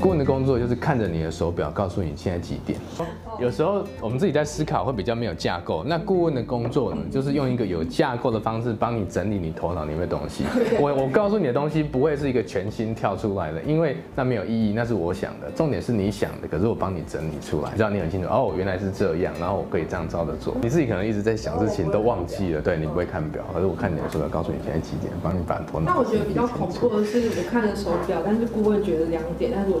顾问的工作就是看着你的手表，告诉你现在几点。有时候我们自己在思考会比较没有架构。那顾问的工作呢，就是用一个有架构的方式帮你整理你头脑里面的东西。我我告诉你的东西不会是一个全新跳出来的，因为那没有意义，那是我想的。重点是你想的，可是我帮你整理出来，让你很清楚。哦，原来是这样，然后我可以这样照着做。你自己可能一直在想事情，都忘记了。对，你不会看表，可是我看你的手表，告诉你现在几点，帮你把头脑。那我觉得比较恐怖的是，我看着手表，但是顾问觉得两点，但是我